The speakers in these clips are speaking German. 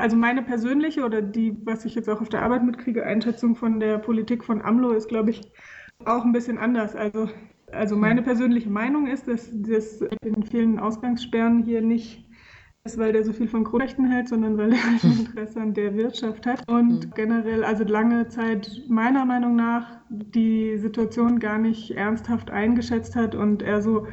Also meine persönliche oder die, was ich jetzt auch auf der Arbeit mitkriege, Einschätzung von der Politik von AMLO ist, glaube ich, auch ein bisschen anders. Also, also meine persönliche Meinung ist, dass das in vielen Ausgangssperren hier nicht ist, weil der so viel von Grundrechten hält, sondern weil er halt ein Interesse an der Wirtschaft hat. Und mhm. generell, also lange Zeit meiner Meinung nach, die Situation gar nicht ernsthaft eingeschätzt hat und er so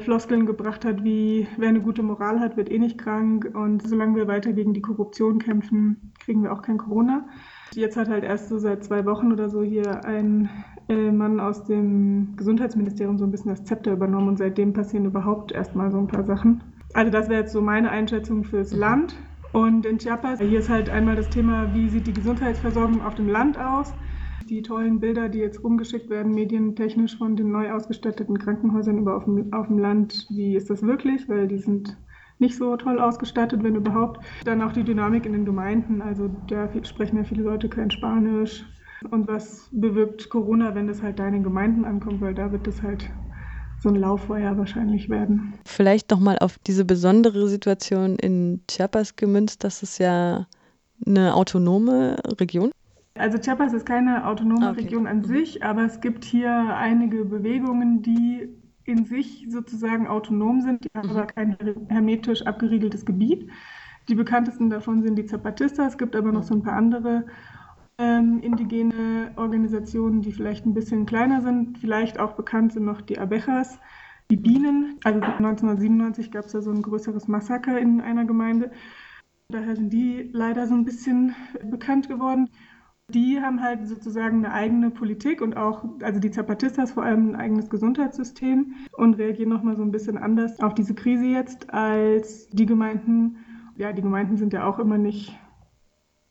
Floskeln gebracht hat, wie wer eine gute Moral hat, wird eh nicht krank und solange wir weiter gegen die Korruption kämpfen, kriegen wir auch kein Corona. Jetzt hat halt erst so seit zwei Wochen oder so hier ein äh, Mann aus dem Gesundheitsministerium so ein bisschen das Zepter übernommen und seitdem passieren überhaupt erstmal so ein paar Sachen. Also das wäre jetzt so meine Einschätzung fürs mhm. Land. Und in Chiapas, hier ist halt einmal das Thema, wie sieht die Gesundheitsversorgung auf dem Land aus? Die tollen Bilder, die jetzt rumgeschickt werden, medientechnisch von den neu ausgestatteten Krankenhäusern über auf dem, auf dem Land, wie ist das wirklich? Weil die sind nicht so toll ausgestattet, wenn überhaupt. Dann auch die Dynamik in den Gemeinden, also da sprechen ja viele Leute kein Spanisch. Und was bewirkt Corona, wenn das halt da in den Gemeinden ankommt, weil da wird das halt so ein Lauffeuer wahrscheinlich werden. Vielleicht nochmal auf diese besondere Situation in Chiapas gemünzt, das ist ja eine autonome Region. Also Chiapas ist keine autonome okay. Region an mhm. sich, aber es gibt hier einige Bewegungen, die in sich sozusagen autonom sind, die haben mhm. aber kein hermetisch abgeriegeltes Gebiet. Die bekanntesten davon sind die Zapatistas, es gibt aber noch so ein paar andere ähm, indigene Organisationen, die vielleicht ein bisschen kleiner sind. Vielleicht auch bekannt sind noch die Abejas, die Bienen. Also 1997 gab es da so ein größeres Massaker in einer Gemeinde. Daher sind die leider so ein bisschen bekannt geworden. Die haben halt sozusagen eine eigene Politik und auch, also die Zapatistas vor allem ein eigenes Gesundheitssystem und reagieren nochmal so ein bisschen anders auf diese Krise jetzt als die Gemeinden. Ja, die Gemeinden sind ja auch immer nicht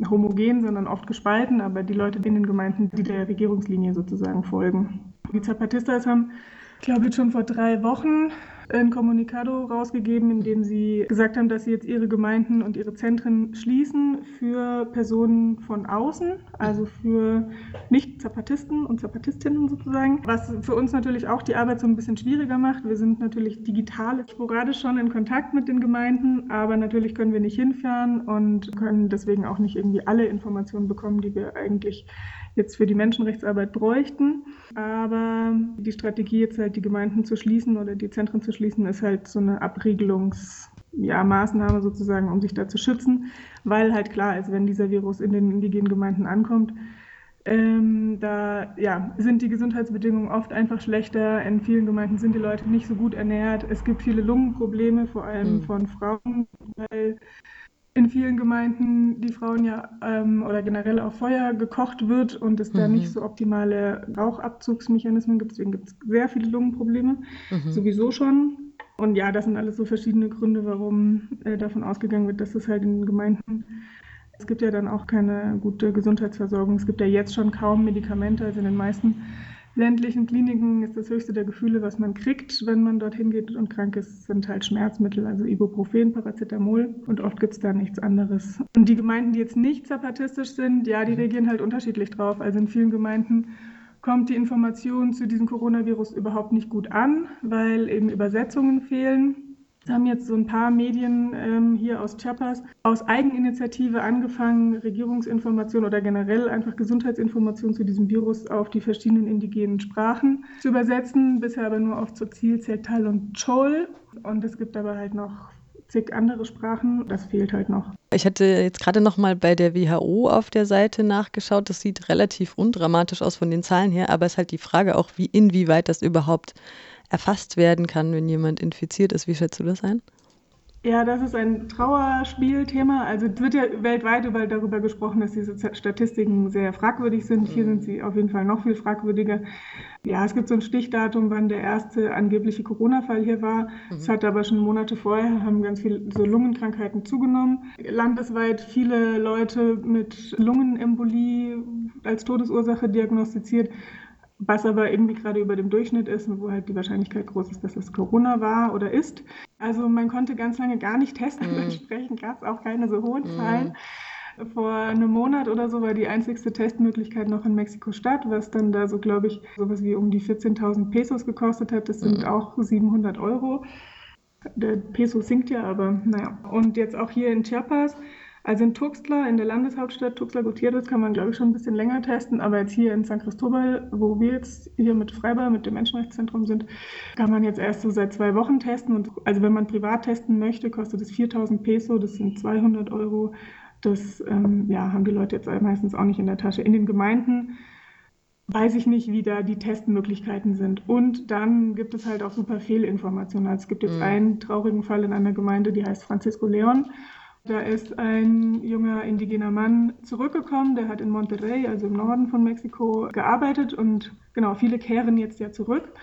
homogen, sondern oft gespalten, aber die Leute in den Gemeinden, die der Regierungslinie sozusagen folgen. Die Zapatistas haben, ich glaube, jetzt schon vor drei Wochen ein Kommunikado rausgegeben, in dem sie gesagt haben, dass sie jetzt ihre Gemeinden und ihre Zentren schließen für Personen von außen, also für Nicht-Zapatisten und Zapatistinnen sozusagen, was für uns natürlich auch die Arbeit so ein bisschen schwieriger macht. Wir sind natürlich digital sporadisch schon in Kontakt mit den Gemeinden, aber natürlich können wir nicht hinfahren und können deswegen auch nicht irgendwie alle Informationen bekommen, die wir eigentlich jetzt für die Menschenrechtsarbeit bräuchten. Aber die Strategie, jetzt halt die Gemeinden zu schließen oder die Zentren zu schließen, ist halt so eine Abriegelungsmaßnahme ja, sozusagen, um sich da zu schützen, weil halt klar ist, wenn dieser Virus in den indigenen Gemeinden ankommt, ähm, da ja, sind die Gesundheitsbedingungen oft einfach schlechter. In vielen Gemeinden sind die Leute nicht so gut ernährt. Es gibt viele Lungenprobleme, vor allem mhm. von Frauen, weil in vielen Gemeinden die Frauen ja ähm, oder generell auf Feuer gekocht wird und es mhm. da nicht so optimale Rauchabzugsmechanismen gibt. Deswegen gibt es sehr viele Lungenprobleme, mhm. sowieso schon. Und ja, das sind alles so verschiedene Gründe, warum äh, davon ausgegangen wird, dass es halt in Gemeinden es gibt ja dann auch keine gute Gesundheitsversorgung. Es gibt ja jetzt schon kaum Medikamente. Also in den meisten ländlichen Kliniken ist das höchste der Gefühle, was man kriegt, wenn man dorthin geht und krank ist, sind halt Schmerzmittel, also Ibuprofen, Paracetamol und oft gibt es da nichts anderes. Und die Gemeinden, die jetzt nicht zapatistisch sind, ja, die reagieren halt unterschiedlich drauf. Also in vielen Gemeinden kommt die Information zu diesem Coronavirus überhaupt nicht gut an, weil eben Übersetzungen fehlen haben jetzt so ein paar Medien ähm, hier aus Chiapas aus Eigeninitiative angefangen, Regierungsinformationen oder generell einfach Gesundheitsinformationen zu diesem Virus auf die verschiedenen indigenen Sprachen zu übersetzen. Bisher aber nur auf Tzotzil, Zeltal und Chol. Und es gibt aber halt noch zig andere Sprachen. Das fehlt halt noch. Ich hatte jetzt gerade noch mal bei der WHO auf der Seite nachgeschaut. Das sieht relativ undramatisch aus von den Zahlen her, aber es ist halt die Frage auch, wie inwieweit das überhaupt erfasst werden kann, wenn jemand infiziert ist. Wie schätzt du das ein? Ja, das ist ein Trauerspielthema. Also es wird ja weltweit überall darüber gesprochen, dass diese Statistiken sehr fragwürdig sind. Hier sind sie auf jeden Fall noch viel fragwürdiger. Ja, es gibt so ein Stichdatum, wann der erste angebliche Corona-Fall hier war. Es mhm. hat aber schon Monate vorher, haben ganz viele so Lungenkrankheiten zugenommen. Landesweit viele Leute mit Lungenembolie als Todesursache diagnostiziert was aber irgendwie gerade über dem Durchschnitt ist und wo halt die Wahrscheinlichkeit groß ist, dass es Corona war oder ist. Also man konnte ganz lange gar nicht testen, mm. entsprechend gab es auch keine so hohen mm. Zahlen. Vor einem Monat oder so war die einzigste Testmöglichkeit noch in Mexiko-Stadt, was dann da so, glaube ich, sowas wie um die 14.000 Pesos gekostet hat. Das sind mm. auch 700 Euro. Der Peso sinkt ja, aber naja. Und jetzt auch hier in Chiapas Also in Tuxtla, in der Landeshauptstadt Tuxtla Gutierrez, kann man, glaube ich, schon ein bisschen länger testen. Aber jetzt hier in San Cristobal, wo wir jetzt hier mit Freibar, mit dem Menschenrechtszentrum sind, kann man jetzt erst so seit zwei Wochen testen. Und also wenn man privat testen möchte, kostet es 4000 Peso, das sind 200 Euro. Das ähm, ja, haben die Leute jetzt meistens auch nicht in der Tasche. In den Gemeinden weiß ich nicht, wie da die Testmöglichkeiten sind. Und dann gibt es halt auch super Fehlinformationen. Also es gibt jetzt mhm. einen traurigen Fall in einer Gemeinde, die heißt Francisco Leon. Da ist ein junger indigener Mann zurückgekommen, der hat in Monterrey, also im Norden von Mexiko, gearbeitet und genau, viele kehren jetzt ja zurück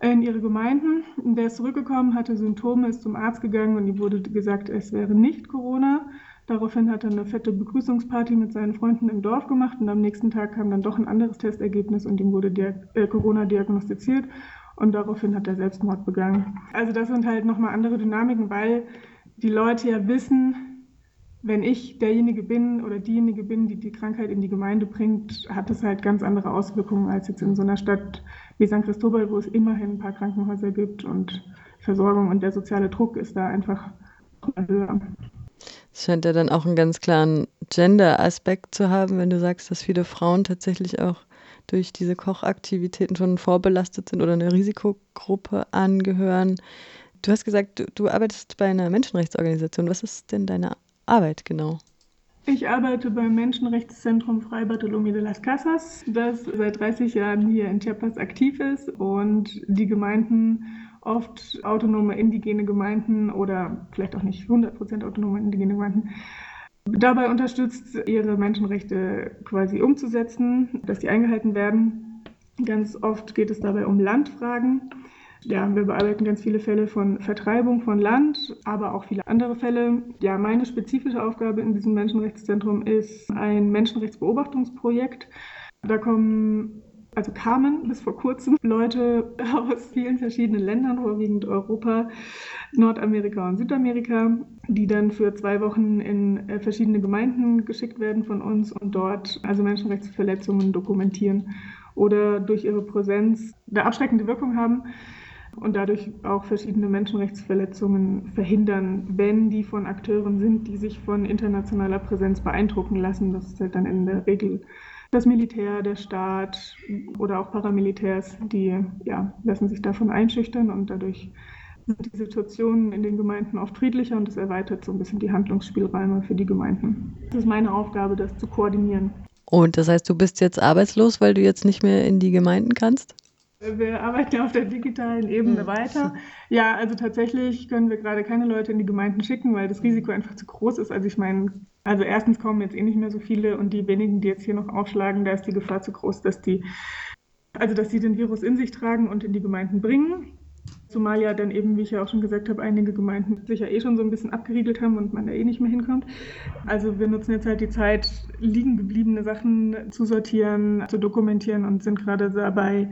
in ihre Gemeinden. Der ist zurückgekommen, hatte Symptome, ist zum Arzt gegangen und ihm wurde gesagt, es wäre nicht Corona. Daraufhin hat er eine fette Begrüßungsparty mit seinen Freunden im Dorf gemacht und am nächsten Tag kam dann doch ein anderes Testergebnis und ihm wurde äh, Corona diagnostiziert und daraufhin hat er Selbstmord begangen. Also das sind halt nochmal andere Dynamiken, weil die Leute ja wissen, wenn ich derjenige bin oder diejenige bin, die die Krankheit in die Gemeinde bringt, hat das halt ganz andere Auswirkungen als jetzt in so einer Stadt wie San Cristobal, wo es immerhin ein paar Krankenhäuser gibt und Versorgung und der soziale Druck ist da einfach höher. Es scheint ja dann auch einen ganz klaren Gender-Aspekt zu haben, wenn du sagst, dass viele Frauen tatsächlich auch durch diese Kochaktivitäten schon vorbelastet sind oder eine Risikogruppe angehören. Du hast gesagt, du, du arbeitest bei einer Menschenrechtsorganisation. Was ist denn deine Arbeit genau? Ich arbeite beim Menschenrechtszentrum Fray Bartolomé de las Casas, das seit 30 Jahren hier in Chiapas aktiv ist und die Gemeinden, oft autonome indigene Gemeinden oder vielleicht auch nicht 100% autonome indigene Gemeinden, dabei unterstützt, ihre Menschenrechte quasi umzusetzen, dass die eingehalten werden. Ganz oft geht es dabei um Landfragen. Ja, wir bearbeiten ganz viele Fälle von Vertreibung von Land, aber auch viele andere Fälle. Ja, meine spezifische Aufgabe in diesem Menschenrechtszentrum ist ein Menschenrechtsbeobachtungsprojekt. Da kommen also kamen bis vor kurzem Leute aus vielen verschiedenen Ländern, vorwiegend Europa, Nordamerika und Südamerika, die dann für zwei Wochen in äh, verschiedene Gemeinden geschickt werden von uns und dort also Menschenrechtsverletzungen dokumentieren oder durch ihre Präsenz eine abschreckende Wirkung haben und dadurch auch verschiedene Menschenrechtsverletzungen verhindern, wenn die von Akteuren sind, die sich von internationaler Präsenz beeindrucken lassen. Das ist halt dann in der Regel das Militär, der Staat oder auch Paramilitärs, die ja, lassen sich davon einschüchtern und dadurch sind die Situationen in den Gemeinden oft friedlicher und es erweitert so ein bisschen die Handlungsspielräume für die Gemeinden. Es ist meine Aufgabe, das zu koordinieren. Und das heißt, du bist jetzt arbeitslos, weil du jetzt nicht mehr in die Gemeinden kannst? Wir arbeiten ja auf der digitalen Ebene mhm. weiter. Ja, also tatsächlich können wir gerade keine Leute in die Gemeinden schicken, weil das Risiko einfach zu groß ist. Also ich meine, also erstens kommen jetzt eh nicht mehr so viele und die wenigen, die jetzt hier noch aufschlagen, da ist die Gefahr zu groß, dass die, also dass sie den Virus in sich tragen und in die Gemeinden bringen. Zumal ja dann eben, wie ich ja auch schon gesagt habe, einige Gemeinden sich ja eh schon so ein bisschen abgeriegelt haben und man da eh nicht mehr hinkommt. Also wir nutzen jetzt halt die Zeit, liegen gebliebene Sachen zu sortieren, zu dokumentieren und sind gerade dabei,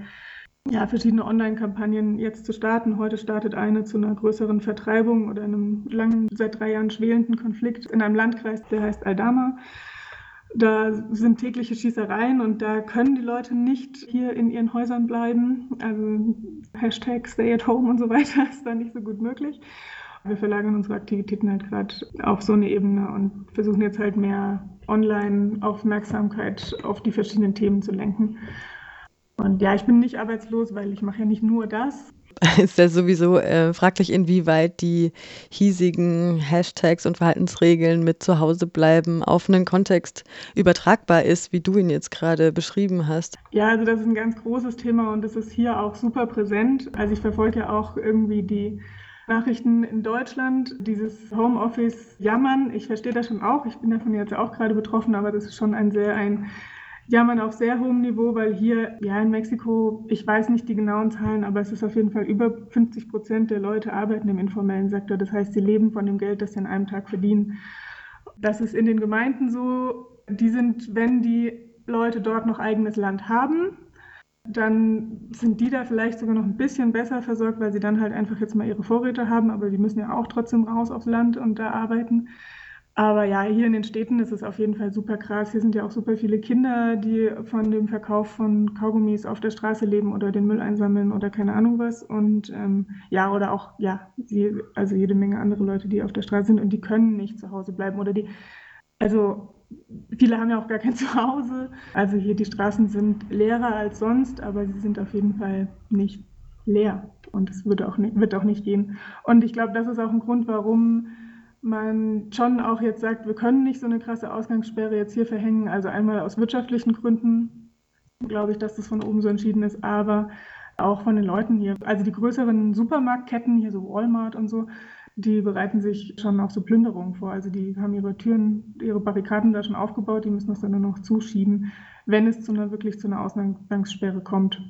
ja, verschiedene Online-Kampagnen jetzt zu starten. Heute startet eine zu einer größeren Vertreibung oder einem langen, seit drei Jahren schwelenden Konflikt in einem Landkreis, der heißt Aldama. Da sind tägliche Schießereien und da können die Leute nicht hier in ihren Häusern bleiben. Also Hashtag Stay at Home und so weiter ist da nicht so gut möglich. Wir verlagern unsere Aktivitäten halt gerade auf so eine Ebene und versuchen jetzt halt mehr Online-Aufmerksamkeit auf die verschiedenen Themen zu lenken. Und ja, ich bin nicht arbeitslos, weil ich mache ja nicht nur das. Ist ja sowieso äh, fraglich, inwieweit die hiesigen Hashtags und Verhaltensregeln mit Zuhause bleiben auf einen Kontext übertragbar ist, wie du ihn jetzt gerade beschrieben hast. Ja, also das ist ein ganz großes Thema und das ist hier auch super präsent. Also ich verfolge ja auch irgendwie die Nachrichten in Deutschland, dieses Homeoffice jammern. Ich verstehe das schon auch. Ich bin davon jetzt auch gerade betroffen, aber das ist schon ein sehr ein jammern auf sehr hohem Niveau, weil hier, ja, in Mexiko, ich weiß nicht die genauen Zahlen, aber es ist auf jeden Fall über 50 Prozent der Leute arbeiten im informellen Sektor. Das heißt, sie leben von dem Geld, das sie in einem Tag verdienen. Das ist in den Gemeinden so. Die sind, wenn die Leute dort noch eigenes Land haben, dann sind die da vielleicht sogar noch ein bisschen besser versorgt, weil sie dann halt einfach jetzt mal ihre Vorräte haben, aber die müssen ja auch trotzdem raus aufs Land und da arbeiten. Aber ja, hier in den Städten ist es auf jeden Fall super krass. Hier sind ja auch super viele Kinder, die von dem Verkauf von Kaugummis auf der Straße leben oder den Müll einsammeln oder keine Ahnung was. Und ähm, ja, oder auch, ja, die, also jede Menge andere Leute, die auf der Straße sind und die können nicht zu Hause bleiben oder die Also viele haben ja auch gar kein Zuhause. Also hier die Straßen sind leerer als sonst, aber sie sind auf jeden Fall nicht leer. Und es wird auch wird auch nicht gehen. Und ich glaube, das ist auch ein Grund, warum man schon auch jetzt sagt, wir können nicht so eine krasse Ausgangssperre jetzt hier verhängen. Also einmal aus wirtschaftlichen Gründen, glaube ich, dass das von oben so entschieden ist, aber auch von den Leuten hier. Also die größeren Supermarktketten, hier so Walmart und so, die bereiten sich schon auf so Plünderungen vor. Also die haben ihre Türen, ihre Barrikaden da schon aufgebaut, die müssen das dann nur noch zuschieben, wenn es zu einer wirklich zu einer Ausgangssperre kommt.